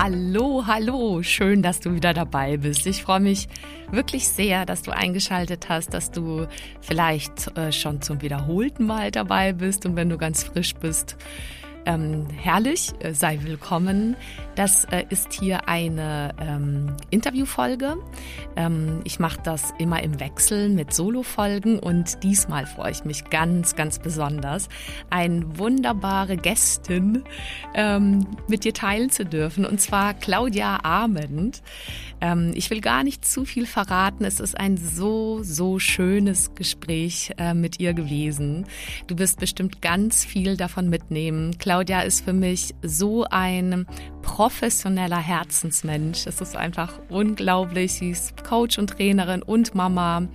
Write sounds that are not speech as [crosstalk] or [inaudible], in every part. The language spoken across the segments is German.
Hallo, hallo, schön, dass du wieder dabei bist. Ich freue mich wirklich sehr, dass du eingeschaltet hast, dass du vielleicht äh, schon zum wiederholten Mal dabei bist und wenn du ganz frisch bist, ähm, herrlich, äh, sei willkommen. Das äh, ist hier eine ähm, Interviewfolge. Ähm, ich mache das immer im Wechsel mit Solo-Folgen und diesmal freue ich mich ganz, ganz besonders, eine wunderbare Gästin ähm, mit dir teilen zu dürfen und zwar Claudia Ahmed. Ähm, ich will gar nicht zu viel verraten. Es ist ein so, so schönes Gespräch äh, mit ihr gewesen. Du wirst bestimmt ganz viel davon mitnehmen. Claudia ist für mich so ein professioneller Herzensmensch. Es ist einfach unglaublich. Sie ist Coach und Trainerin und Mama.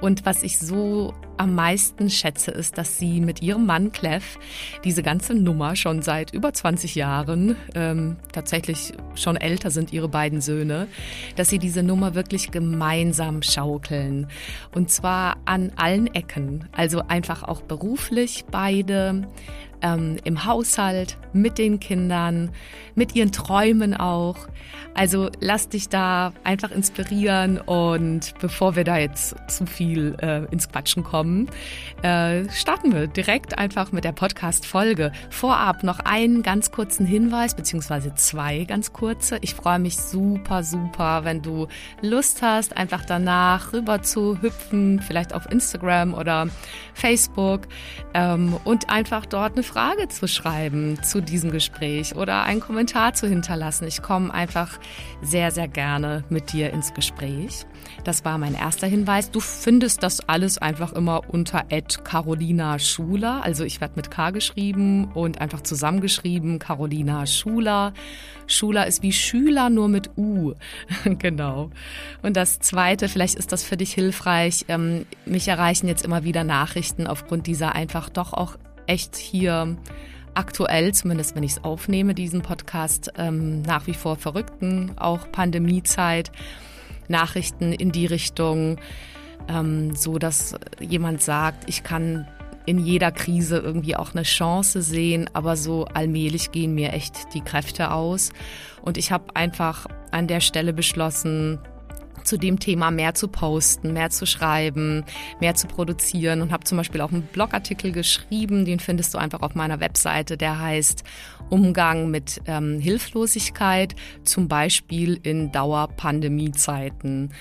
Und was ich so am meisten schätze, ist, dass sie mit ihrem Mann Clef diese ganze Nummer schon seit über 20 Jahren, ähm, tatsächlich schon älter sind ihre beiden Söhne, dass sie diese Nummer wirklich gemeinsam schaukeln. Und zwar an allen Ecken. Also einfach auch beruflich beide, ähm, im Haushalt, mit den Kindern, mit ihren Träumen auch. Also lass dich da einfach inspirieren und bevor wir da jetzt zu viel äh, ins Quatschen kommen, äh, starten wir direkt einfach mit der Podcast-Folge. Vorab noch einen ganz kurzen Hinweis, beziehungsweise zwei ganz kurze. Ich freue mich super, super, wenn du Lust hast, einfach danach rüber zu hüpfen, vielleicht auf Instagram oder Facebook ähm, und einfach dort eine Frage zu schreiben zu diesem Gespräch oder einen Kommentar zu hinterlassen. Ich komme einfach sehr, sehr gerne mit dir ins Gespräch. Das war mein erster Hinweis. Du findest das alles einfach immer unter Carolina Schuler. Also ich werde mit K geschrieben und einfach zusammengeschrieben. Carolina Schuler. Schuler ist wie Schüler, nur mit U. [laughs] genau. Und das zweite, vielleicht ist das für dich hilfreich. Ähm, mich erreichen jetzt immer wieder Nachrichten aufgrund dieser einfach doch auch echt hier aktuell, zumindest wenn ich es aufnehme, diesen Podcast, ähm, nach wie vor verrückten, auch Pandemiezeit, Nachrichten in die Richtung, ähm, so dass jemand sagt, ich kann in jeder Krise irgendwie auch eine Chance sehen, aber so allmählich gehen mir echt die Kräfte aus. Und ich habe einfach an der Stelle beschlossen, zu dem Thema mehr zu posten, mehr zu schreiben, mehr zu produzieren und habe zum Beispiel auch einen Blogartikel geschrieben, den findest du einfach auf meiner Webseite, der heißt Umgang mit ähm, Hilflosigkeit, zum Beispiel in Dauerpandemiezeiten.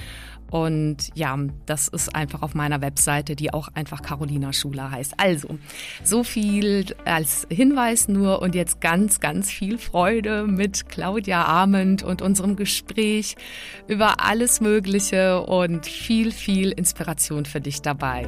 Und ja, das ist einfach auf meiner Webseite, die auch einfach Carolina Schuler heißt. Also, so viel als Hinweis nur und jetzt ganz, ganz viel Freude mit Claudia Arment und unserem Gespräch über alles Mögliche und viel, viel Inspiration für dich dabei.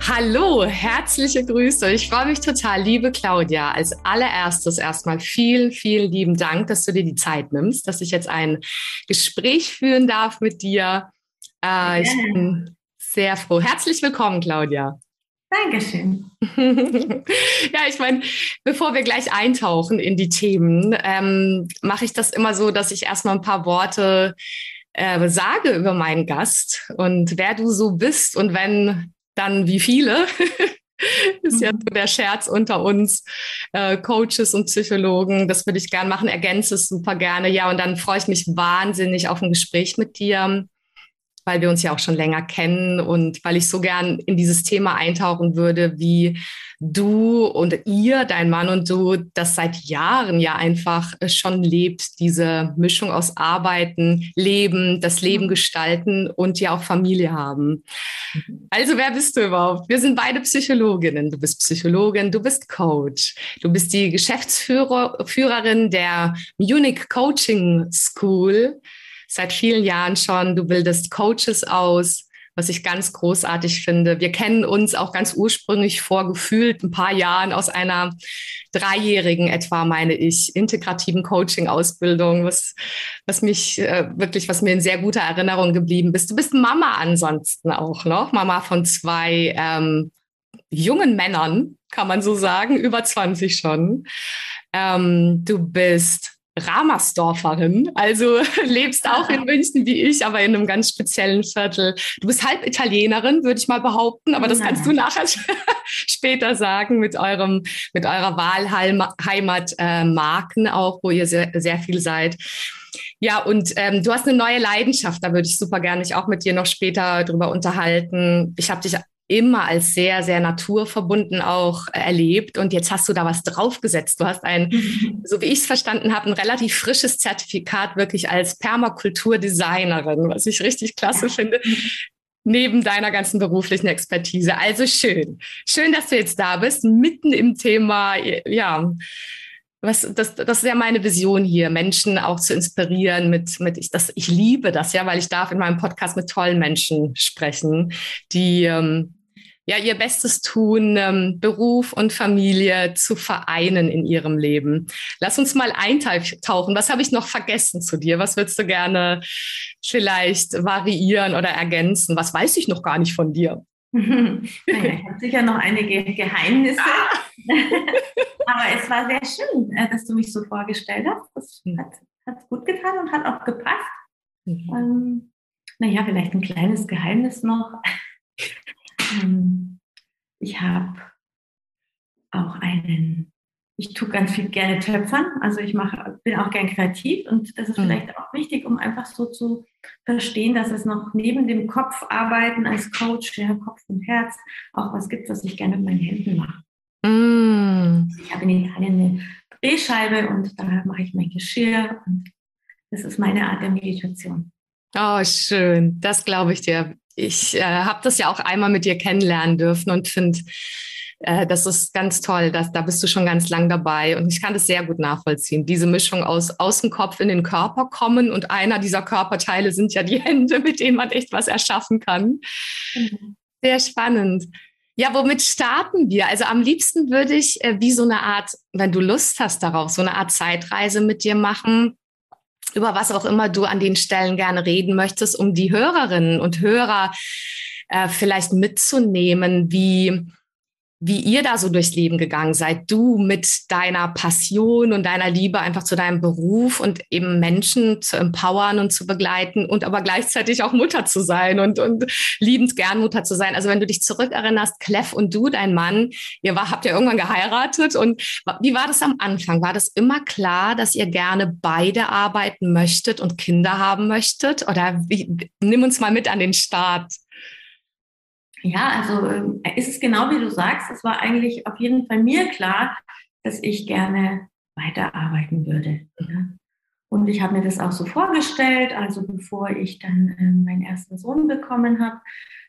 Hallo, herzliche Grüße. Ich freue mich total, liebe Claudia. Als allererstes erstmal vielen, vielen lieben Dank, dass du dir die Zeit nimmst, dass ich jetzt ein Gespräch führen darf mit dir. Äh, ich bin sehr froh. Herzlich willkommen, Claudia. Dankeschön. [laughs] ja, ich meine, bevor wir gleich eintauchen in die Themen, ähm, mache ich das immer so, dass ich erstmal ein paar Worte äh, sage über meinen Gast und wer du so bist und wenn dann wie viele. [laughs] ist ja mhm. so der Scherz unter uns, äh, Coaches und Psychologen. Das würde ich gerne machen, ergänze es super gerne. Ja, und dann freue ich mich wahnsinnig auf ein Gespräch mit dir. Weil wir uns ja auch schon länger kennen und weil ich so gern in dieses Thema eintauchen würde, wie du und ihr, dein Mann und du, das seit Jahren ja einfach schon lebt, diese Mischung aus Arbeiten, Leben, das Leben mhm. gestalten und ja auch Familie haben. Mhm. Also wer bist du überhaupt? Wir sind beide Psychologinnen. Du bist Psychologin, du bist Coach. Du bist die Geschäftsführerin der Munich Coaching School seit vielen Jahren schon. Du bildest Coaches aus, was ich ganz großartig finde. Wir kennen uns auch ganz ursprünglich vor gefühlt ein paar Jahren aus einer dreijährigen etwa, meine ich, integrativen Coaching-Ausbildung, was, was mich äh, wirklich, was mir in sehr guter Erinnerung geblieben bist. Du bist Mama ansonsten auch noch, Mama von zwei ähm, jungen Männern, kann man so sagen, über 20 schon. Ähm, du bist Ramersdorferin, also [laughs] lebst auch in München wie ich, aber in einem ganz speziellen Viertel. Du bist halb Italienerin, würde ich mal behaupten, aber das kannst du nachher [laughs] später sagen mit eurem, mit eurer Wahlheimat äh, Marken auch, wo ihr sehr, sehr viel seid. Ja, und ähm, du hast eine neue Leidenschaft, da würde ich super gerne mich auch mit dir noch später drüber unterhalten. Ich habe dich immer als sehr, sehr naturverbunden auch erlebt. Und jetzt hast du da was draufgesetzt. Du hast ein, [laughs] so wie ich es verstanden habe, ein relativ frisches Zertifikat wirklich als Permakulturdesignerin, was ich richtig klasse ja. finde. Neben deiner ganzen beruflichen Expertise. Also schön. Schön, dass du jetzt da bist, mitten im Thema, ja, was, das, das ist ja meine Vision hier, Menschen auch zu inspirieren mit, mit ich, das, ich liebe das ja, weil ich darf in meinem Podcast mit tollen Menschen sprechen, die ähm, ja ihr Bestes tun, ähm, Beruf und Familie zu vereinen in ihrem Leben. Lass uns mal eintauchen. Was habe ich noch vergessen zu dir? Was würdest du gerne vielleicht variieren oder ergänzen? Was weiß ich noch gar nicht von dir? [laughs] naja, ich habe sicher noch einige Geheimnisse. Ah. [laughs] Aber es war sehr schön, äh, dass du mich so vorgestellt hast. Das hm. hat, hat gut getan und hat auch gepasst. Mhm. Ähm, naja, vielleicht ein kleines Geheimnis noch. [laughs] ähm, ich habe auch einen, ich tue ganz viel gerne Töpfern, also ich mache, bin auch gern kreativ und das ist mhm. vielleicht auch wichtig, um einfach so zu verstehen, dass es noch neben dem Kopfarbeiten als Coach, ja, Kopf und Herz, auch was gibt, was ich gerne mit meinen Händen mache. Mm. Ich habe in Italien eine Drehscheibe und da mache ich mein Geschirr und das ist meine Art der Meditation. Oh, schön. Das glaube ich dir. Ich äh, habe das ja auch einmal mit dir kennenlernen dürfen und finde, äh, das ist ganz toll. Dass, da bist du schon ganz lang dabei und ich kann das sehr gut nachvollziehen. Diese Mischung aus, aus dem Kopf in den Körper kommen und einer dieser Körperteile sind ja die [laughs] Hände, mit denen man echt was erschaffen kann. Mhm. Sehr spannend. Ja, womit starten wir? Also am liebsten würde ich äh, wie so eine Art, wenn du Lust hast darauf, so eine Art Zeitreise mit dir machen, über was auch immer du an den Stellen gerne reden möchtest, um die Hörerinnen und Hörer äh, vielleicht mitzunehmen, wie wie ihr da so durchs Leben gegangen seid. Du mit deiner Passion und deiner Liebe einfach zu deinem Beruf und eben Menschen zu empowern und zu begleiten und aber gleichzeitig auch Mutter zu sein und, und liebend gern Mutter zu sein. Also wenn du dich zurückerinnerst, Clef und du, dein Mann, ihr war, habt ja irgendwann geheiratet und wie war das am Anfang? War das immer klar, dass ihr gerne beide arbeiten möchtet und Kinder haben möchtet? Oder wie, nimm uns mal mit an den Start. Ja, also äh, ist es genau wie du sagst. Es war eigentlich auf jeden Fall mir klar, dass ich gerne weiterarbeiten würde. Ja. Und ich habe mir das auch so vorgestellt, also bevor ich dann ähm, meinen ersten Sohn bekommen habe,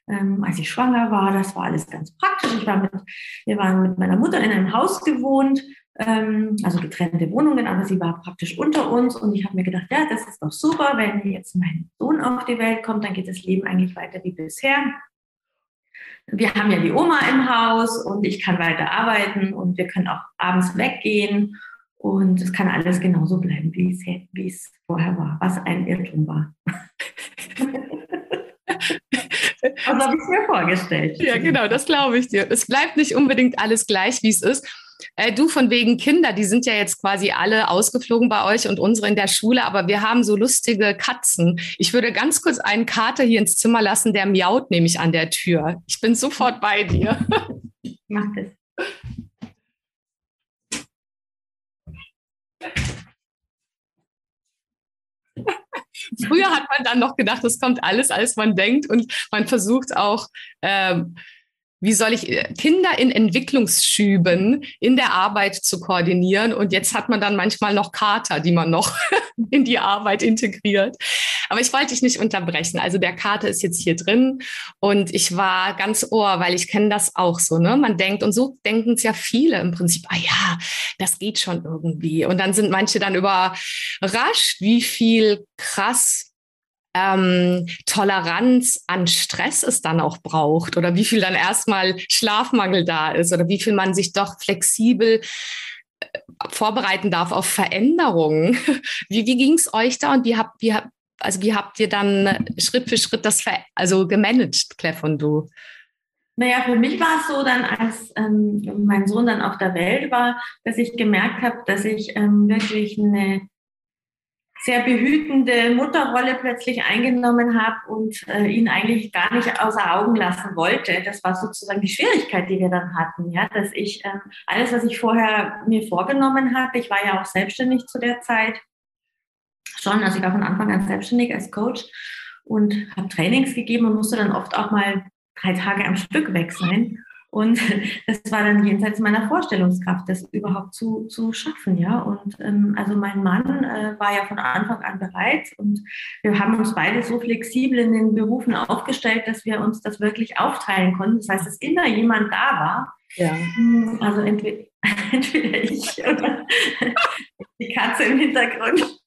ähm, als ich schwanger war, das war alles ganz praktisch. Ich war mit, wir waren mit meiner Mutter in einem Haus gewohnt, ähm, also getrennte Wohnungen, aber sie war praktisch unter uns und ich habe mir gedacht, ja, das ist doch super, wenn jetzt mein Sohn auf die Welt kommt, dann geht das Leben eigentlich weiter wie bisher wir haben ja die Oma im Haus und ich kann weiter arbeiten und wir können auch abends weggehen und es kann alles genauso bleiben, wie es, wie es vorher war, was ein Irrtum war. [laughs] Das habe ich mir vorgestellt. Ja, genau, das glaube ich dir. Es bleibt nicht unbedingt alles gleich, wie es ist. Äh, du von wegen Kinder, die sind ja jetzt quasi alle ausgeflogen bei euch und unsere in der Schule, aber wir haben so lustige Katzen. Ich würde ganz kurz einen Kater hier ins Zimmer lassen, der miaut nämlich an der Tür. Ich bin sofort bei dir. [laughs] Mach das. Früher hat man dann noch gedacht, es kommt alles, als man denkt und man versucht auch, ähm, wie soll ich äh, Kinder in Entwicklungsschüben in der Arbeit zu koordinieren. Und jetzt hat man dann manchmal noch Kater, die man noch [laughs] in die Arbeit integriert. Aber ich wollte dich nicht unterbrechen. Also der Kater ist jetzt hier drin und ich war ganz ohr, weil ich kenne das auch so. Ne? Man denkt, und so denken es ja viele im Prinzip, ah ja, das geht schon irgendwie. Und dann sind manche dann überrascht, wie viel krass ähm, Toleranz an Stress es dann auch braucht oder wie viel dann erstmal Schlafmangel da ist oder wie viel man sich doch flexibel äh, vorbereiten darf auf Veränderungen. [laughs] Wie, wie ging es euch da und wie habt, wie, also wie habt ihr dann Schritt für Schritt das also gemanagt, Clef und du? Naja, für mich war es so dann, als ähm, mein Sohn dann auf der Welt war, dass ich gemerkt habe, dass ich ähm, wirklich eine sehr behütende Mutterrolle plötzlich eingenommen habe und äh, ihn eigentlich gar nicht außer Augen lassen wollte. Das war sozusagen die Schwierigkeit, die wir dann hatten, ja, dass ich äh, alles, was ich vorher mir vorgenommen hatte, ich war ja auch selbstständig zu der Zeit schon, also ich war von Anfang an selbstständig als Coach und habe Trainings gegeben und musste dann oft auch mal drei Tage am Stück weg sein. Und [laughs] das war dann jenseits meiner Vorstellungskraft, das überhaupt zu, zu schaffen. Ja? Und ähm, also mein Mann äh, war ja von Anfang an bereit und wir haben uns beide so flexibel in den Berufen aufgestellt, dass wir uns das wirklich aufteilen konnten. Das heißt, dass immer jemand da war. Ja. Hm, also entweder, [laughs] entweder ich oder [laughs] die Katze im Hintergrund.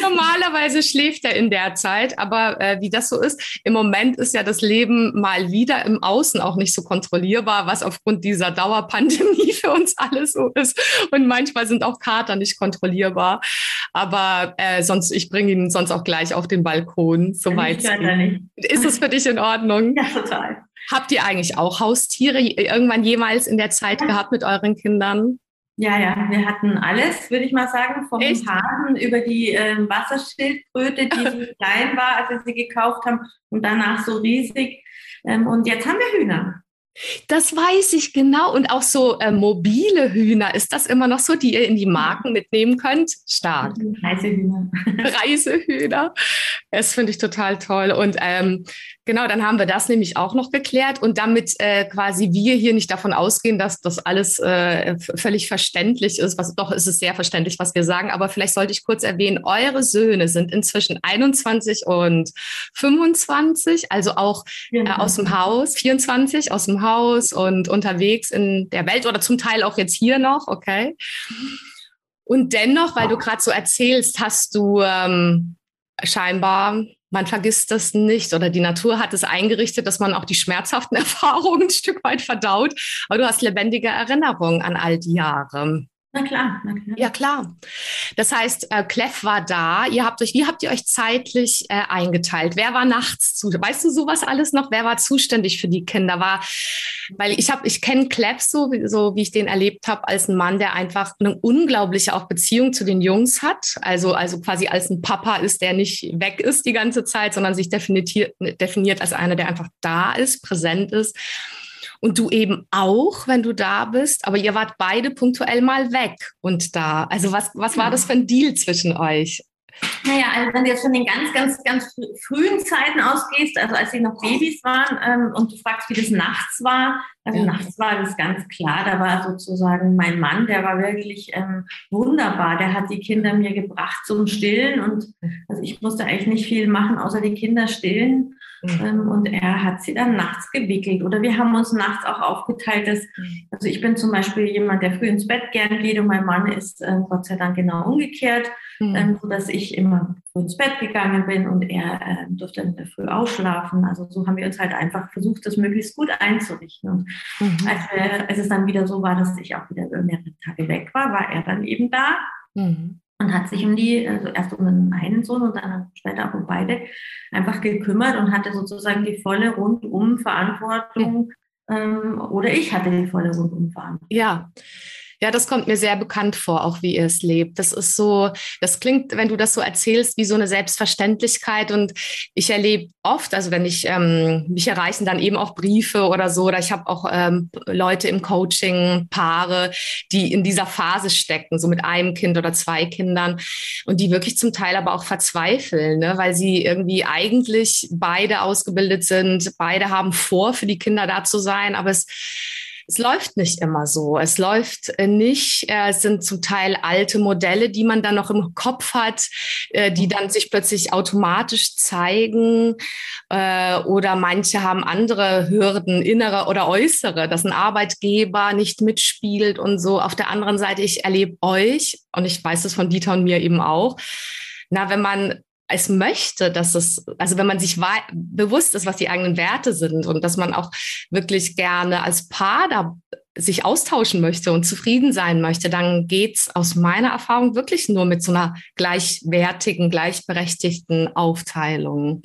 Normalerweise schläft er in der Zeit, aber äh, wie das so ist, im Moment ist ja das Leben mal wieder im Außen auch nicht so kontrollierbar, was aufgrund dieser Dauerpandemie [laughs] für uns alles so ist. Und manchmal sind auch Kater nicht kontrollierbar. Aber äh, sonst, ich bringe ihn sonst auch gleich auf den Balkon, soweit. Ist es für dich in Ordnung? [laughs] Ja, total. Habt ihr eigentlich auch Haustiere irgendwann jemals in der Zeit gehabt mit euren Kindern? Ja, ja, wir hatten alles, würde ich mal sagen, vom Echt? Hasen über die äh, Wasserschildkröte, die [laughs] so klein war, als wir sie gekauft haben, und danach so riesig. Ähm, und jetzt haben wir Hühner. Das weiß ich genau. Und auch so äh, mobile Hühner, ist das immer noch so, die ihr in die Marken mitnehmen könnt? Stark. Reisehühner. [laughs] Reisehühner. Das finde ich total toll. Und ähm, genau, dann haben wir das nämlich auch noch geklärt. Und damit äh, quasi wir hier nicht davon ausgehen, dass das alles äh, völlig verständlich ist. Was, doch ist es sehr verständlich, was wir sagen. Aber vielleicht sollte ich kurz erwähnen, eure Söhne sind inzwischen 21 und 25, also auch äh, aus dem Haus, 24 aus dem Haus und unterwegs in der Welt oder zum Teil auch jetzt hier noch, okay? Und dennoch, weil du gerade so erzählst, hast du ähm, scheinbar, man vergisst das nicht oder die Natur hat es eingerichtet, dass man auch die schmerzhaften [laughs] Erfahrungen ein Stück weit verdaut. Aber du hast lebendige Erinnerungen an all die Jahre. Na klar, na klar. Ja, klar. Das heißt, äh, Clef war da. Ihr habt euch, wie habt ihr euch zeitlich äh, eingeteilt? Wer war nachts zu? Weißt du sowas alles noch? Wer war zuständig für die Kinder? War, weil ich habe, ich kenne Clef so, so wie ich den erlebt habe, als ein Mann, der einfach eine unglaubliche auch Beziehung zu den Jungs hat. Also, also quasi als ein Papa ist, der nicht weg ist die ganze Zeit, sondern sich definiert, definiert als einer, der einfach da ist, präsent ist. Und du eben auch, wenn du da bist, aber ihr wart beide punktuell mal weg und da. Also was, was war das für ein Deal zwischen euch? Naja, also wenn du jetzt von den ganz, ganz, ganz frühen Zeiten ausgehst, also als sie noch Babys waren ähm, und du fragst, wie das nachts war, also ja. nachts war das ganz klar, da war sozusagen mein Mann, der war wirklich ähm, wunderbar, der hat die Kinder mir gebracht zum Stillen und also ich musste eigentlich nicht viel machen, außer die Kinder stillen Mhm. Ähm, und er hat sie dann nachts gewickelt. Oder wir haben uns nachts auch aufgeteilt, dass, mhm. also ich bin zum Beispiel jemand, der früh ins Bett gern geht und mein Mann ist äh, Gott sei Dank genau umgekehrt, mhm. ähm, sodass ich immer früh ins Bett gegangen bin und er äh, durfte in der Früh ausschlafen. Also so haben wir uns halt einfach versucht, das möglichst gut einzurichten. Und mhm. als, wir, als es dann wieder so war, dass ich auch wieder mehrere Tage weg war, war er dann eben da. Mhm und hat sich um die, also erst um den einen Sohn und dann später auch um beide, einfach gekümmert und hatte sozusagen die volle Rundum-Verantwortung. Ähm, oder ich hatte die volle Rundum-Verantwortung. Ja. Ja, das kommt mir sehr bekannt vor, auch wie ihr es lebt. Das ist so, das klingt, wenn du das so erzählst, wie so eine Selbstverständlichkeit. Und ich erlebe oft, also wenn ich, ähm, mich erreichen dann eben auch Briefe oder so, oder ich habe auch ähm, Leute im Coaching, Paare, die in dieser Phase stecken, so mit einem Kind oder zwei Kindern und die wirklich zum Teil aber auch verzweifeln, ne? weil sie irgendwie eigentlich beide ausgebildet sind, beide haben vor, für die Kinder da zu sein, aber es es läuft nicht immer so. Es läuft äh, nicht, äh, es sind zum Teil alte Modelle, die man dann noch im Kopf hat, äh, die dann sich plötzlich automatisch zeigen. Oder manche haben andere Hürden, innere oder äußere, dass ein Arbeitgeber nicht mitspielt und so. Auf der anderen Seite, ich erlebe euch, und ich weiß das von Dieter und mir eben auch, na, wenn man es möchte, dass es, also wenn man sich bewusst ist, was die eigenen Werte sind und dass man auch wirklich gerne als Paar da sich austauschen möchte und zufrieden sein möchte, dann geht's aus meiner Erfahrung wirklich nur mit so einer gleichwertigen, gleichberechtigten Aufteilung.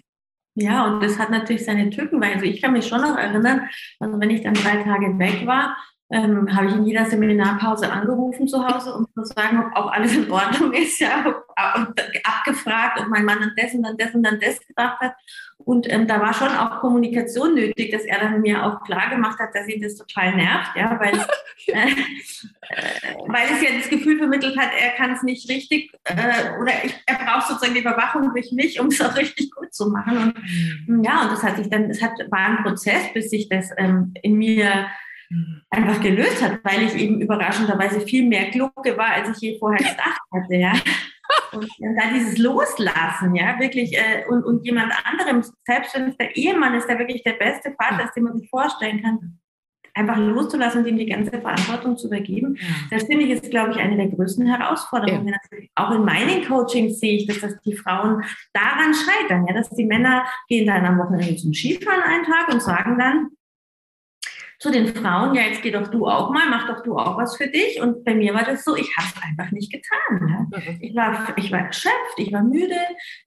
Ja, und das hat natürlich seine Tücken, weil also ich kann mich schon noch erinnern, also wenn ich dann drei Tage weg war, ähm, habe ich in jeder Seminarpause angerufen zu Hause, um zu sagen, ob auch alles in Ordnung ist, ja, und abgefragt, ob mein Mann an das und dann das und dann das gedacht hat. Und ähm, da war schon auch Kommunikation nötig, dass er dann mir auch klar gemacht hat, dass ihn das total nervt, ja, weil, [laughs] äh, weil es ja das Gefühl vermittelt hat, er kann es nicht richtig äh, oder ich, er braucht sozusagen die Überwachung durch mich, um es auch richtig gut zu machen. Und mhm. ja, und das hat sich dann, es hat, war ein Prozess, bis sich das ähm, in mir einfach gelöst hat, weil ich eben überraschenderweise viel mehr Glucke war, als ich je vorher [laughs] gedacht hatte. Ja. Und dann dieses Loslassen, ja, wirklich, äh, und, und jemand anderem, selbst wenn es der Ehemann ist, der wirklich der beste Vater ist, den man sich vorstellen kann, einfach loszulassen und ihm die ganze Verantwortung zu übergeben, das finde ich ist, glaube ich, eine der größten Herausforderungen. Ja. Auch in meinen Coachings sehe ich, dass, dass die Frauen daran scheitern, ja, dass die Männer gehen dann am Wochenende zum Skifahren einen Tag und sagen dann, zu den Frauen, ja, jetzt geh doch du auch mal, mach doch du auch was für dich. Und bei mir war das so, ich habe es einfach nicht getan. Ja. Mhm. Ich, war, ich war erschöpft, ich war müde.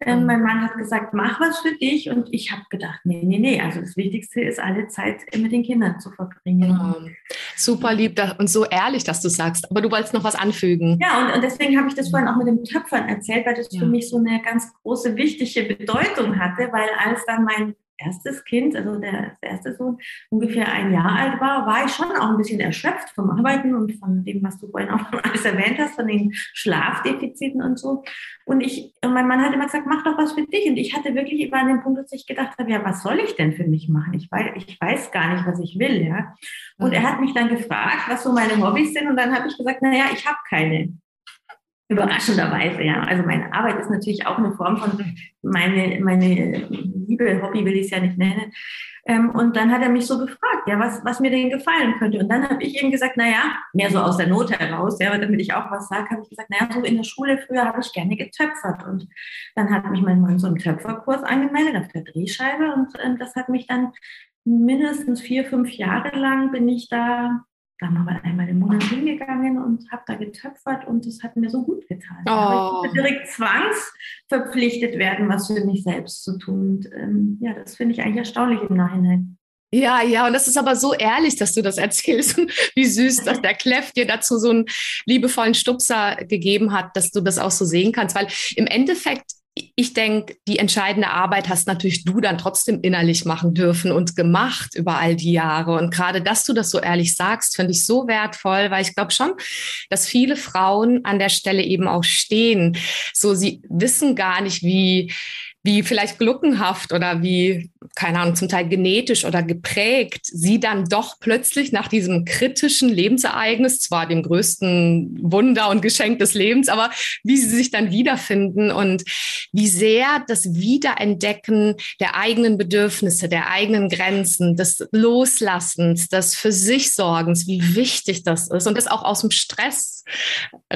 Ähm, mhm. mein Mann hat gesagt, mach was für dich. Und ich habe gedacht, nee, nee, nee. Also das Wichtigste ist, alle Zeit mit den Kindern zu verbringen. Mhm. Super lieb und so ehrlich, dass du sagst. Aber du wolltest noch was anfügen. Ja, und, und deswegen habe ich das vorhin auch mit dem Töpfern erzählt, weil das ja. für mich so eine ganz große, wichtige Bedeutung hatte, weil als dann mein erstes Kind, also der, erste Sohn, ungefähr ein Jahr alt war, war ich schon auch ein bisschen erschöpft vom Arbeiten und von dem, was du vorhin auch [laughs] alles erwähnt hast, von den Schlafdefiziten und so. Und ich, und mein Mann hat immer gesagt, mach doch was für dich. Und ich hatte wirklich über den Punkt, dass ich gedacht habe, ja, was soll ich denn für mich machen? Ich weiß, ich weiß gar nicht, was ich will, ja. Und er hat mich dann gefragt, was so meine Hobbys sind. Und dann habe ich gesagt, naja, ich habe keine. Überraschenderweise, ja. Also meine Arbeit ist natürlich auch eine Form von meine, meine Liebe, Hobby will ich es ja nicht nennen. Ähm, und dann hat er mich so gefragt, ja, was, was mir denn gefallen könnte. Und dann habe ich ihm gesagt, naja, mehr so aus der Not heraus, ja, damit ich auch was sage, habe ich gesagt, naja, so in der Schule früher habe ich gerne getöpfert. Und dann hat mich mein Mann so einen Töpferkurs angemeldet auf der Drehscheibe und äh, das hat mich dann mindestens vier, fünf Jahre lang bin ich da da mal einmal im Monat hingegangen und habe da getöpfert und das hat mir so gut getan. Oh. Aber ich direkt zwangsverpflichtet werden, was für mich selbst zu tun. Und ähm, ja, das finde ich eigentlich erstaunlich im Nachhinein. Ja, ja, und das ist aber so ehrlich, dass du das erzählst und [laughs] wie süß, dass der Kleff dir dazu so einen liebevollen Stupser gegeben hat, dass du das auch so sehen kannst, weil im Endeffekt ich denke, die entscheidende Arbeit hast natürlich du dann trotzdem innerlich machen dürfen und gemacht über all die Jahre. Und gerade, dass du das so ehrlich sagst, finde ich so wertvoll, weil ich glaube schon, dass viele Frauen an der Stelle eben auch stehen. So, sie wissen gar nicht, wie, wie vielleicht gluckenhaft oder wie, keine Ahnung, zum Teil genetisch oder geprägt, sie dann doch plötzlich nach diesem kritischen Lebensereignis, zwar dem größten Wunder und Geschenk des Lebens, aber wie sie sich dann wiederfinden und wie sehr das Wiederentdecken der eigenen Bedürfnisse, der eigenen Grenzen, des Loslassens, des für sich Sorgens, wie wichtig das ist und das auch aus dem Stress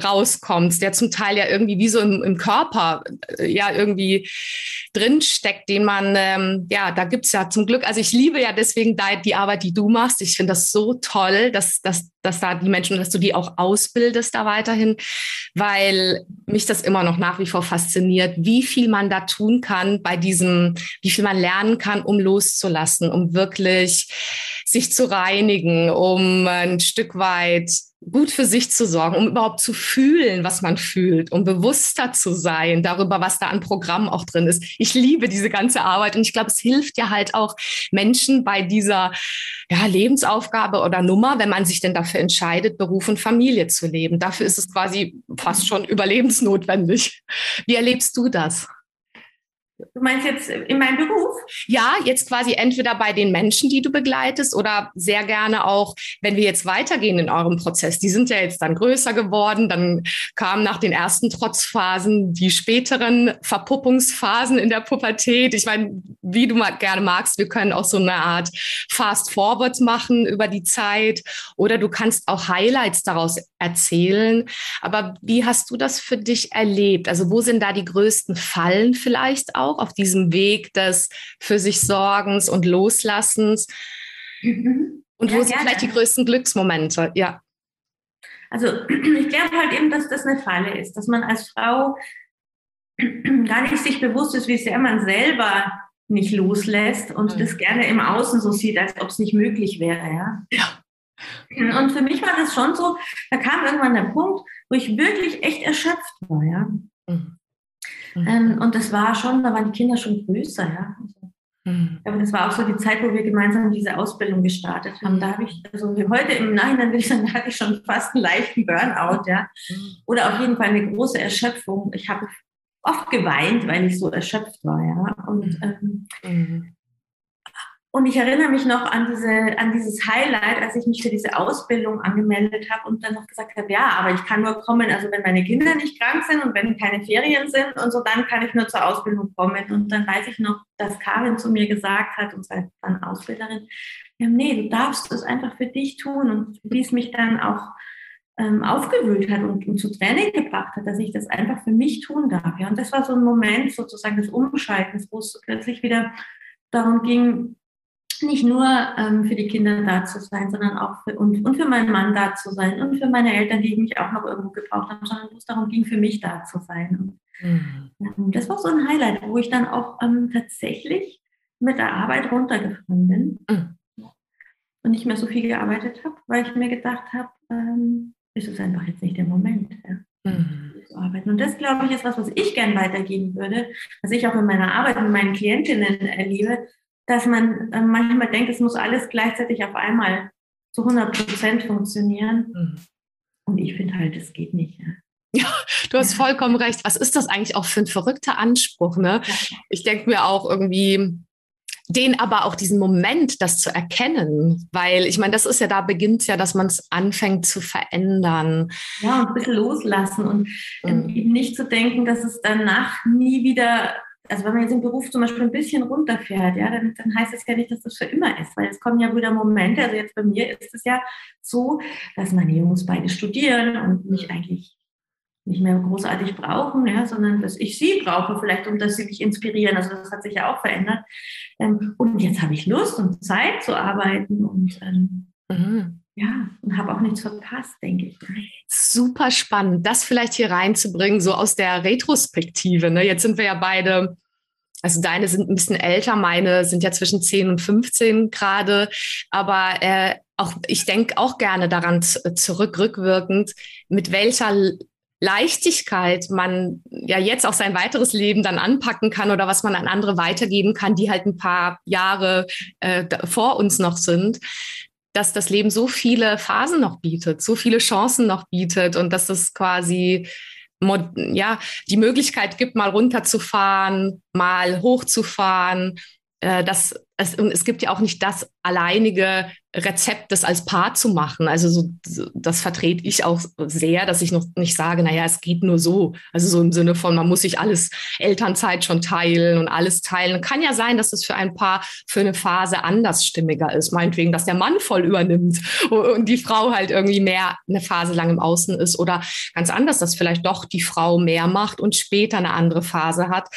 rauskommt, der zum Teil ja irgendwie wie so im, im Körper äh, ja irgendwie drinsteckt, den man, ähm, ja, da gibt's ja zum Glück, also ich liebe ja deswegen die Arbeit, die du machst. Ich finde das so toll, dass, dass, dass da die Menschen, dass du die auch ausbildest da weiterhin, weil mich das immer noch nach wie vor fasziniert, wie viel man da tun kann bei diesem, wie viel man lernen kann, um loszulassen, um wirklich sich zu reinigen, um ein Stück weit gut für sich zu sorgen, um überhaupt zu fühlen, was man fühlt, um bewusster zu sein darüber, was da an Programm auch drin ist. Ich liebe diese ganze Arbeit und ich glaube, es hilft ja halt auch Menschen bei dieser ja, Lebensaufgabe oder Nummer, wenn man sich denn dafür entscheidet, Beruf und Familie zu leben. Dafür ist es quasi fast schon überlebensnotwendig. Wie erlebst du das? Du meinst jetzt in meinem Beruf? Ja, jetzt quasi entweder bei den Menschen, die du begleitest oder sehr gerne auch, wenn wir jetzt weitergehen in eurem Prozess. Die sind ja jetzt dann größer geworden. Dann kamen nach den ersten Trotzphasen die späteren Verpuppungsphasen in der Pubertät. Ich meine, wie du mal gerne magst, wir können auch so eine Art Fast Forward machen über die Zeit oder du kannst auch Highlights daraus erzählen. Aber wie hast du das für dich erlebt? Also wo sind da die größten Fallen vielleicht auch? Auch auf diesem Weg des für sich Sorgens und Loslassens? Mhm. Und ja, wo sind gerne. vielleicht die größten Glücksmomente? Ja. Also ich glaube halt eben, dass das eine Falle ist, dass man als Frau gar nicht sich bewusst ist, wie sehr man selber nicht loslässt und mhm. das gerne im Außen so sieht, als ob es nicht möglich wäre. Ja? ja. Und für mich war das schon so, da kam irgendwann der Punkt, wo ich wirklich echt erschöpft war. Ja? Mhm. Mhm. Ähm, und das war schon, da waren die Kinder schon größer, ja. Mhm. Aber das war auch so die Zeit, wo wir gemeinsam diese Ausbildung gestartet haben. Da habe ich, also heute im Nachhinein würde ich sagen, da hatte ich schon fast einen leichten Burnout, ja. Mhm. Oder auf jeden Fall eine große Erschöpfung. Ich habe oft geweint, weil ich so erschöpft war, ja. Und mhm. ähm. Und ich erinnere mich noch an, diese, an dieses Highlight, als ich mich für diese Ausbildung angemeldet habe und dann noch gesagt habe, ja, aber ich kann nur kommen, also wenn meine Kinder nicht krank sind und wenn keine Ferien sind und so, dann kann ich nur zur Ausbildung kommen. Und dann weiß ich noch, dass Karin zu mir gesagt hat, unsere dann Ausbilderin, ja, nee, du darfst es einfach für dich tun und wie es mich dann auch ähm, aufgewühlt hat und, und zu Training gebracht hat, dass ich das einfach für mich tun darf. Ja. Und das war so ein Moment sozusagen des Umschaltens, wo es plötzlich wieder darum ging, nicht nur ähm, für die Kinder da zu sein, sondern auch für, und, und für meinen Mann da zu sein und für meine Eltern, die mich auch noch irgendwo gebraucht haben, sondern wo es darum ging, für mich da zu sein. Mhm. ähm, das war so ein Highlight, wo ich dann auch ähm, tatsächlich mit der Arbeit runtergefahren bin mhm. und nicht mehr so viel gearbeitet habe, weil ich mir gedacht habe, ähm, ist es einfach jetzt nicht der Moment. Ja. Mhm. Zu arbeiten. Und das, glaube ich, ist was, was ich gern weitergeben würde, was ich auch in meiner Arbeit mit meinen Klientinnen erlebe, dass man äh, manchmal denkt, es muss alles gleichzeitig auf einmal zu 100 Prozent funktionieren. Mhm. Und ich finde halt, es geht nicht. Ja. Ja, du hast vollkommen recht. Was ist das eigentlich auch für ein verrückter Anspruch? Ne? Ich denke mir auch irgendwie, den aber auch diesen Moment, das zu erkennen, weil ich meine, das ist ja, da beginnt ja, dass man es anfängt zu verändern. Ja, und ein bisschen loslassen und ähm, mhm. eben nicht zu denken, dass es danach nie wieder also wenn man jetzt im Beruf zum Beispiel ein bisschen runterfährt, ja, dann, dann heißt es ja nicht, dass das für immer ist, weil es kommen ja wieder Momente, also jetzt bei mir ist es ja so, dass meine Jungs beide studieren und mich eigentlich nicht mehr großartig brauchen, ja, sondern dass ich sie brauche vielleicht und dass sie mich inspirieren. Also das hat sich ja auch verändert. Ähm, und jetzt habe ich Lust und Zeit zu arbeiten und ähm, mhm. ja, und habe auch nichts verpasst, denke ich. Super spannend, das vielleicht hier reinzubringen, so aus der Retrospektive. Ne? Jetzt sind wir ja beide also deine sind ein bisschen älter, meine sind ja zwischen 10 und 15 gerade. Aber äh, auch ich denke auch gerne daran zurück, rückwirkend, mit welcher Leichtigkeit man ja jetzt auch sein weiteres Leben dann anpacken kann oder was man an andere weitergeben kann, die halt ein paar Jahre äh, vor uns noch sind, dass das Leben so viele Phasen noch bietet, so viele Chancen noch bietet und dass es quasi ja, die Möglichkeit gibt, mal runterzufahren, mal hochzufahren, äh, dass es, es gibt ja auch nicht das alleinige Rezept, das als Paar zu machen. Also so, das vertrete ich auch sehr, dass ich noch nicht sage, naja, es geht nur so. Also so im Sinne von, man muss sich alles Elternzeit schon teilen und alles teilen. Kann ja sein, dass es für ein Paar für eine Phase anders stimmiger ist. Meinetwegen, dass der Mann voll übernimmt [laughs] und die Frau halt irgendwie mehr eine Phase lang im Außen ist oder ganz anders, dass vielleicht doch die Frau mehr macht und später eine andere Phase hat.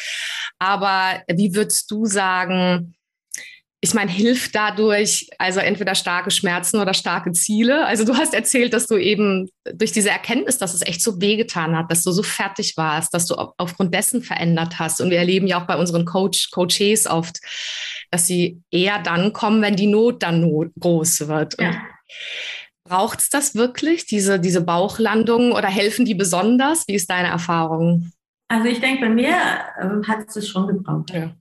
Aber wie würdest du sagen, ich meine, hilft dadurch also entweder starke Schmerzen oder starke Ziele? Also du hast erzählt, dass du eben durch diese Erkenntnis, dass es echt so wehgetan hat, dass du so fertig warst, dass du aufgrund dessen verändert hast. Und wir erleben ja auch bei unseren Coach, Coaches oft, dass sie eher dann kommen, wenn die Not dann not groß wird. Ja. Braucht es das wirklich, diese, diese Bauchlandungen oder helfen die besonders? Wie ist deine Erfahrung? Also ich denke, bei mir ähm, hat es das schon gebraucht. Ja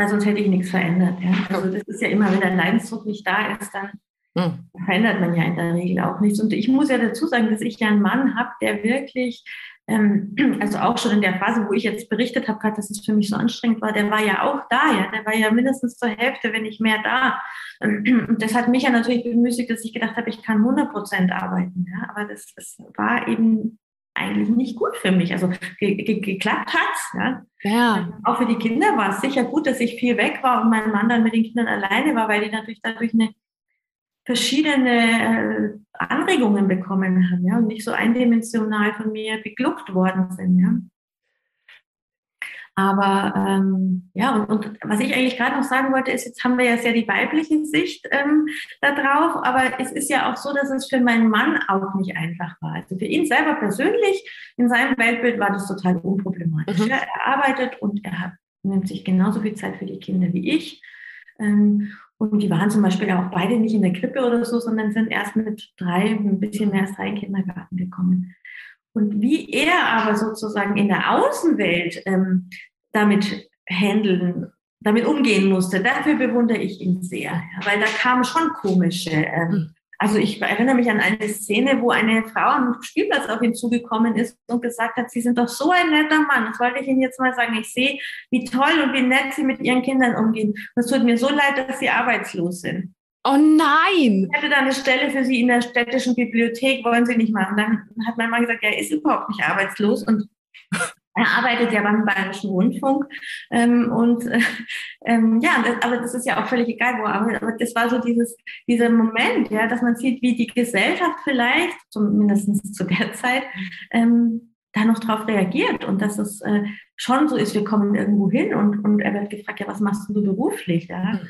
weil sonst hätte ich nichts verändert. Ja? Also das ist ja immer, wenn der Leidensdruck nicht da ist, dann hm. verändert man ja in der Regel auch nichts. Und ich muss ja dazu sagen, dass ich ja einen Mann habe, der wirklich, ähm, [clears throat] also auch schon in der Phase, wo ich jetzt berichtet habe, gerade, dass es für mich so anstrengend war, der war ja auch da, ja, der war ja mindestens zur Hälfte, wenn nicht mehr da. [clears throat] Und das hat mich ja natürlich bemüßigt, dass ich gedacht habe, ich kann 100 Prozent arbeiten. Ja? Aber das, das war eben eigentlich nicht gut für mich. Also ge ge geklappt hat's. Ja? ja. Auch für die Kinder war es sicher gut, dass ich viel weg war und mein Mann dann mit den Kindern alleine war, weil die natürlich dadurch eine verschiedene äh, Anregungen bekommen haben, ja, und nicht so eindimensional von mir begluckt worden sind, ja. Aber ähm, ja, und, und, was ich eigentlich gerade noch sagen wollte, ist, jetzt haben wir ja sehr die weibliche Sicht ähm, da drauf, aber es ist ja auch so, dass es für meinen Mann auch nicht einfach war. Also für ihn selber persönlich, in seinem Weltbild war das total unproblematisch. Mhm. Er arbeitet und er hat, nimmt sich genauso viel Zeit für die Kinder wie ich. Ähm, und die waren zum Beispiel auch beide nicht in der Krippe oder so, sondern sind erst mit drei, ein bisschen mehr als drei in den Kindergarten gekommen. Und wie er aber sozusagen in der Außenwelt ähm, damit handeln, damit umgehen musste. Dafür bewundere ich ihn sehr, ja, weil da kamen schon komische. Ähm, hm. also ich erinnere mich an eine Szene, wo eine Frau am Spielplatz auf ihn zugekommen ist und gesagt hat, Sie sind doch so ein netter Mann. Das wollte ich Ihnen jetzt mal sagen. Ich sehe, wie toll und wie nett Sie mit Ihren Kindern umgehen. Und es tut mir so leid, dass Sie arbeitslos sind. Oh nein! Ich hätte da eine Stelle für Sie in der städtischen Bibliothek, wollen Sie nicht machen. Dann hat mein Mann gesagt, er ist überhaupt nicht arbeitslos und er arbeitet ja beim Bayerischen Rundfunk ähm, und äh, ähm, ja, das, aber das ist ja auch völlig egal, wo er arbeitet. Aber das war so dieses, dieser Moment, ja, dass man sieht, wie die Gesellschaft vielleicht, zumindest zu der Zeit, ähm, da noch drauf reagiert und dass es äh, schon so ist, wir kommen irgendwo hin und, und er wird gefragt, ja, was machst du beruflich? Ja?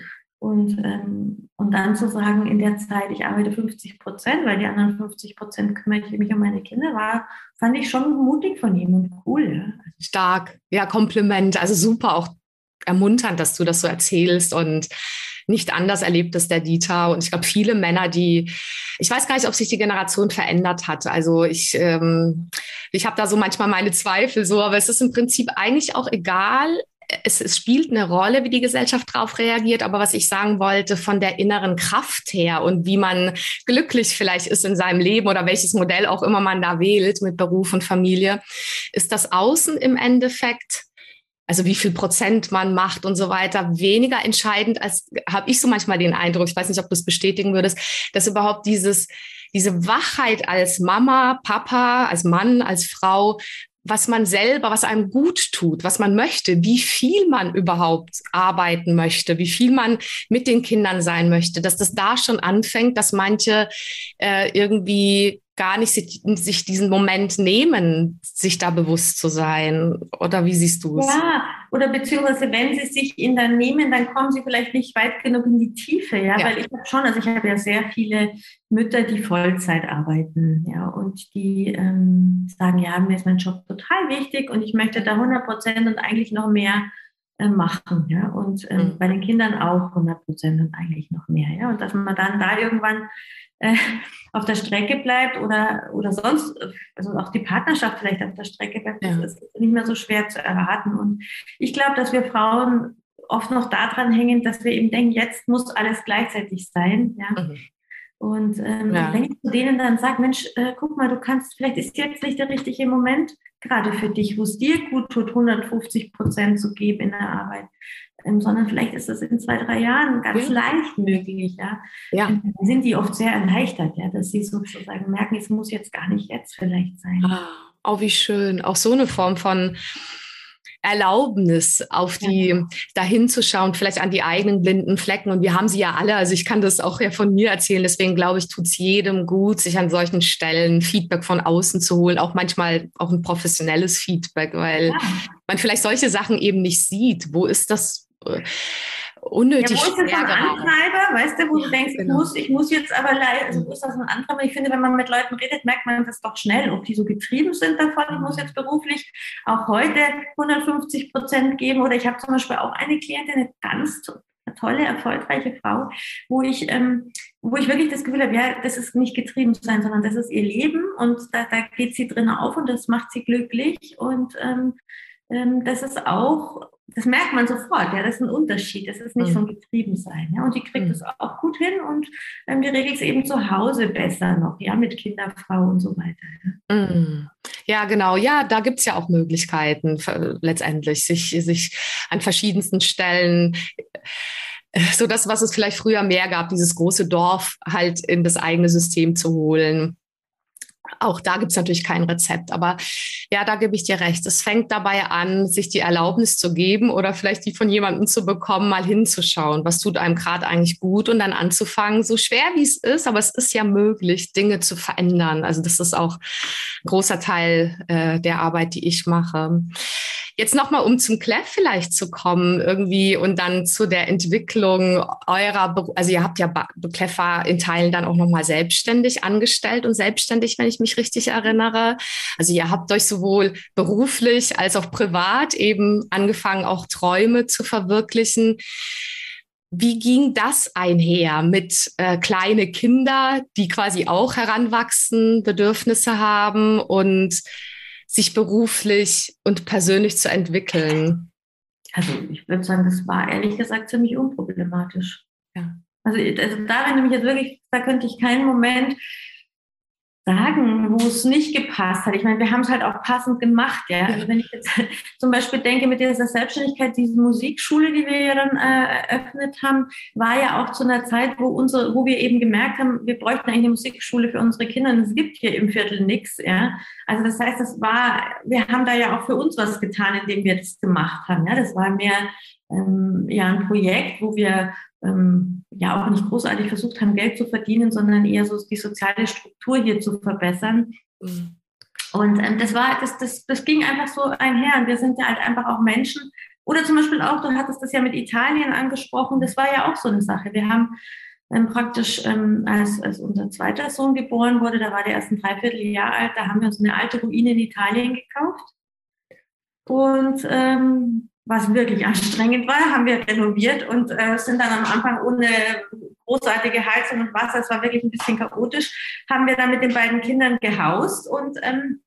Und, ähm, und dann zu sagen, in der Zeit, ich arbeite 50 Prozent, weil die anderen 50 Prozent kümmere ich mich um meine Kinder, war, fand ich schon mutig von ihm und cool. Ja. Stark, ja, Kompliment. Also super auch ermunternd, dass du das so erzählst und nicht anders erlebt es der Dieter. Und ich glaube, viele Männer, die, ich weiß gar nicht, ob sich die Generation verändert hat. Also ich, ähm, ich habe da so manchmal meine Zweifel so, aber es ist im Prinzip eigentlich auch egal, es, es, spielt eine Rolle, wie die Gesellschaft darauf reagiert, aber was ich sagen wollte, von der inneren Kraft her und wie man glücklich vielleicht ist in seinem Leben oder welches Modell auch immer man da wählt mit Beruf und Familie, ist das Außen im Endeffekt also wie viel Prozent man macht und so weiter, weniger entscheidend, als habe ich so manchmal den Eindruck, ich weiß nicht, ob du es bestätigen würdest, dass überhaupt dieses, diese Wachheit als Mama, Papa, als Mann, als Frau was man selber, was einem gut tut, was man möchte, wie viel man überhaupt arbeiten möchte, wie viel man mit den Kindern sein möchte, dass das da schon anfängt, dass manche äh, irgendwie gar nicht sich, sich, diesen Moment nehmen, sich da bewusst zu sein. Oder wie siehst du es? Ja, oder beziehungsweise wenn sie sich ihn dann nehmen, dann kommen sie vielleicht nicht weit genug in die Tiefe, ja, ja. weil ich habe schon, also ich habe ja sehr viele Mütter, die Vollzeit arbeiten, ja, und die ähm, sagen, ja, mir ist mein Job total wichtig und ich möchte da 100 Prozent und eigentlich noch mehr äh, machen, ja, und ähm, mhm. bei den Kindern auch 100 Prozent und eigentlich noch mehr, ja, und dass man dann da irgendwann äh, auf der Strecke bleibt oder, oder sonst, also auch die Partnerschaft vielleicht auf der Strecke bleibt, ja. das ist nicht mehr so schwer zu erraten. Und ich glaube, dass wir Frauen oft noch daran hängen, dass wir eben denken, jetzt muss alles gleichzeitig sein. Ja? Mhm. Und ähm, ja. wenn ich zu denen dann sage, Mensch, äh, guck mal, du kannst, vielleicht ist jetzt nicht der richtige Moment gerade für dich, wo es dir gut tut, 150 Prozent zu geben in der Arbeit, sondern vielleicht ist das in zwei, drei Jahren ganz ja. leicht möglich. Ja? ja. Dann sind die oft sehr erleichtert, ja, dass sie sozusagen merken, es muss jetzt gar nicht jetzt vielleicht sein. Ah, oh, wie schön. Auch so eine Form von Erlaubnis, auf die ja. dahin zu schauen, vielleicht an die eigenen blinden Flecken. Und wir haben sie ja alle. Also ich kann das auch ja von mir erzählen. Deswegen glaube ich, tut es jedem gut, sich an solchen Stellen Feedback von außen zu holen. Auch manchmal auch ein professionelles Feedback, weil ja. man vielleicht solche Sachen eben nicht sieht. Wo ist das? Unnötig ja, wo ist das ein Antreiber, weißt du, wo ja, du denkst, genau. ich, muss, ich muss jetzt aber leider, also wo ist das ein Antreiber? Ich finde, wenn man mit Leuten redet, merkt man das doch schnell, ob die so getrieben sind davon, ich muss jetzt beruflich auch heute 150 Prozent geben. Oder ich habe zum Beispiel auch eine Klientin, eine ganz tolle, erfolgreiche Frau, wo ich, ähm, wo ich wirklich das Gefühl habe, ja, das ist nicht getrieben sein, sondern das ist ihr Leben. Und da, da geht sie drin auf und das macht sie glücklich. Und ähm, ähm, das ist auch, das merkt man sofort, ja, das ist ein Unterschied, das ist nicht mhm. so ein Getriebensein, ja, und die kriegt es mhm. auch gut hin und ähm, die regelt es eben zu Hause besser noch, ja, mit Kinderfrau und so weiter. Ja, mhm. ja genau, ja, da gibt es ja auch Möglichkeiten letztendlich, sich, sich an verschiedensten Stellen äh, so das, was es vielleicht früher mehr gab, dieses große Dorf halt in das eigene System zu holen auch da gibt es natürlich kein Rezept, aber ja, da gebe ich dir recht. Es fängt dabei an, sich die Erlaubnis zu geben oder vielleicht die von jemandem zu bekommen, mal hinzuschauen, was tut einem gerade eigentlich gut und dann anzufangen, so schwer wie es ist, aber es ist ja möglich, Dinge zu verändern. Also das ist auch ein großer Teil äh, der Arbeit, die ich mache. Jetzt nochmal, um zum Clef vielleicht zu kommen irgendwie und dann zu der Entwicklung eurer, also ihr habt ja Clef war in Teilen dann auch nochmal selbstständig angestellt und selbstständig, wenn ich mich richtig erinnere. Also ihr habt euch sowohl beruflich als auch privat eben angefangen, auch Träume zu verwirklichen. Wie ging das einher mit äh, kleine Kinder, die quasi auch heranwachsen, Bedürfnisse haben und sich beruflich und persönlich zu entwickeln? Also ich würde sagen, das war ehrlich gesagt ziemlich unproblematisch. Ja. Also, also da, wenn du mich jetzt wirklich, da könnte ich keinen Moment sagen, wo es nicht gepasst hat. Ich meine, wir haben es halt auch passend gemacht, ja. Also wenn ich jetzt [laughs] zum Beispiel denke mit dieser Selbstständigkeit, diese Musikschule, die wir ja dann äh, eröffnet haben, war ja auch zu einer Zeit, wo unsere, wo wir eben gemerkt haben, wir bräuchten eigentlich eine Musikschule für unsere Kinder und es gibt hier im Viertel nichts, ja. Also das heißt, das war, wir haben da ja auch für uns was getan, indem wir das gemacht haben, ja. Das war mehr ähm, ja ein Projekt, wo wir ähm, ja auch nicht großartig versucht haben, Geld zu verdienen, sondern eher so die soziale Struktur hier zu verbessern. Mhm. Und ähm, das war, das, das, das ging einfach so einher. Und wir sind ja halt einfach auch Menschen. Oder zum Beispiel auch, du hattest das ja mit Italien angesprochen, das war ja auch so eine Sache. Wir haben ähm, praktisch, ähm, als, als unser zweiter Sohn geboren wurde, da war der erst ein Dreivierteljahr alt, da haben wir uns eine alte Ruine in Italien gekauft. Und ähm, was wirklich anstrengend war, haben wir renoviert und äh, sind dann am Anfang ohne großartige Heizung und Wasser, es war wirklich ein bisschen chaotisch, haben wir dann mit den beiden Kindern gehaust und ähm,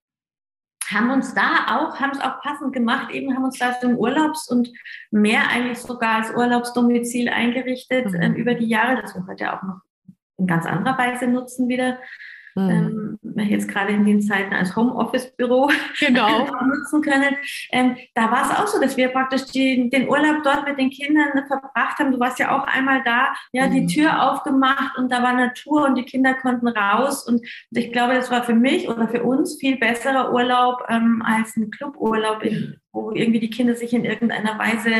haben uns da auch, haben es auch passend gemacht, eben haben uns da so ein Urlaubs- und mehr eigentlich sogar als Urlaubsdomizil eingerichtet mhm. ähm, über die Jahre, das wir heute auch noch in ganz anderer Weise nutzen wieder. Mhm. ähm, jetzt gerade in den Zeiten als Homeoffice-Büro genau. [laughs] nutzen können. Ähm, da war es auch so, dass wir praktisch die, den Urlaub dort mit den Kindern verbracht haben. Du warst ja auch einmal da, ja, mhm. die Tür aufgemacht und da war Natur und die Kinder konnten raus. Und, und ich glaube, das war für mich oder für uns viel besserer Urlaub ähm, als ein Cluburlaub, in, wo irgendwie die Kinder sich in irgendeiner Weise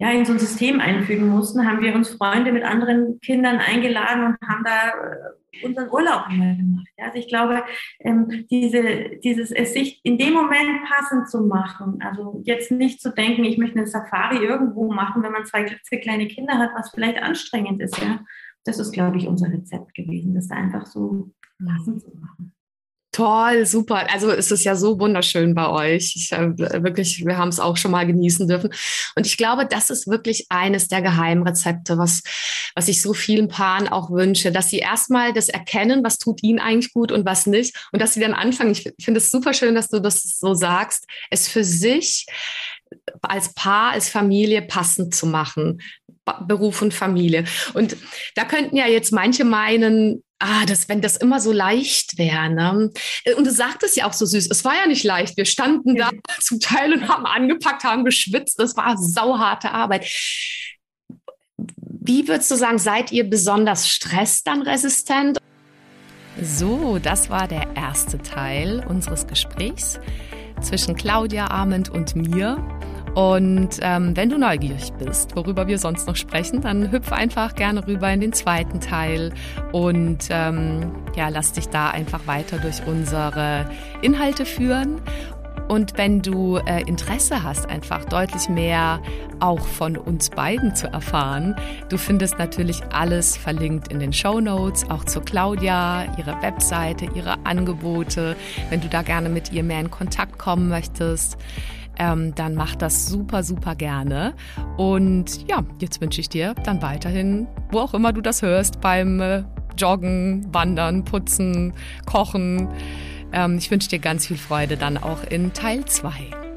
ja, in so ein System einfügen mussten, haben wir uns Freunde mit anderen Kindern eingeladen und haben da äh, unseren Urlaub mal gemacht. Ja, also ich glaube, ähm, diese, dieses es sich in dem Moment passend zu machen, also jetzt nicht zu denken, ich möchte eine Safari irgendwo machen, wenn man zwei kleine Kinder hat, was vielleicht anstrengend ist, ja. Das ist, glaube ich, unser Rezept gewesen, das da einfach so passend zu machen. Toll, super. Also es ist ja so wunderschön bei euch. Ich, äh, wirklich, wir haben es auch schon mal genießen dürfen. Und ich glaube, das ist wirklich eines der Geheimrezepte, was, was ich so vielen Paaren auch wünsche, dass sie erstmal das erkennen, was tut ihnen eigentlich gut und was nicht. Und dass sie dann anfangen, ich finde es super schön, dass du das so sagst, es für sich als Paar, als Familie passend zu machen. Beruf und Familie. Und da könnten ja jetzt manche meinen, ah, das, wenn das immer so leicht wäre. Ne? Und du sagtest ja auch so süß, es war ja nicht leicht. Wir standen da [laughs] zum Teil und haben angepackt, haben geschwitzt. Das war sauharte Arbeit. Wie würdest du sagen, seid ihr besonders stress dann resistent? So, das war der erste Teil unseres Gesprächs zwischen Claudia Arment und mir. Und ähm, wenn du neugierig bist, worüber wir sonst noch sprechen, dann hüpf einfach gerne rüber in den zweiten Teil und ähm, ja, lass dich da einfach weiter durch unsere Inhalte führen. Und wenn du äh, Interesse hast, einfach deutlich mehr auch von uns beiden zu erfahren, du findest natürlich alles verlinkt in den Show Notes, auch zu Claudia, ihre Webseite, ihre Angebote. Wenn du da gerne mit ihr mehr in Kontakt kommen möchtest, ähm, dann mach das super, super gerne. Und ja, jetzt wünsche ich dir dann weiterhin, wo auch immer du das hörst, beim äh, Joggen, Wandern, Putzen, Kochen. Ähm, ich wünsche dir ganz viel Freude dann auch in Teil 2.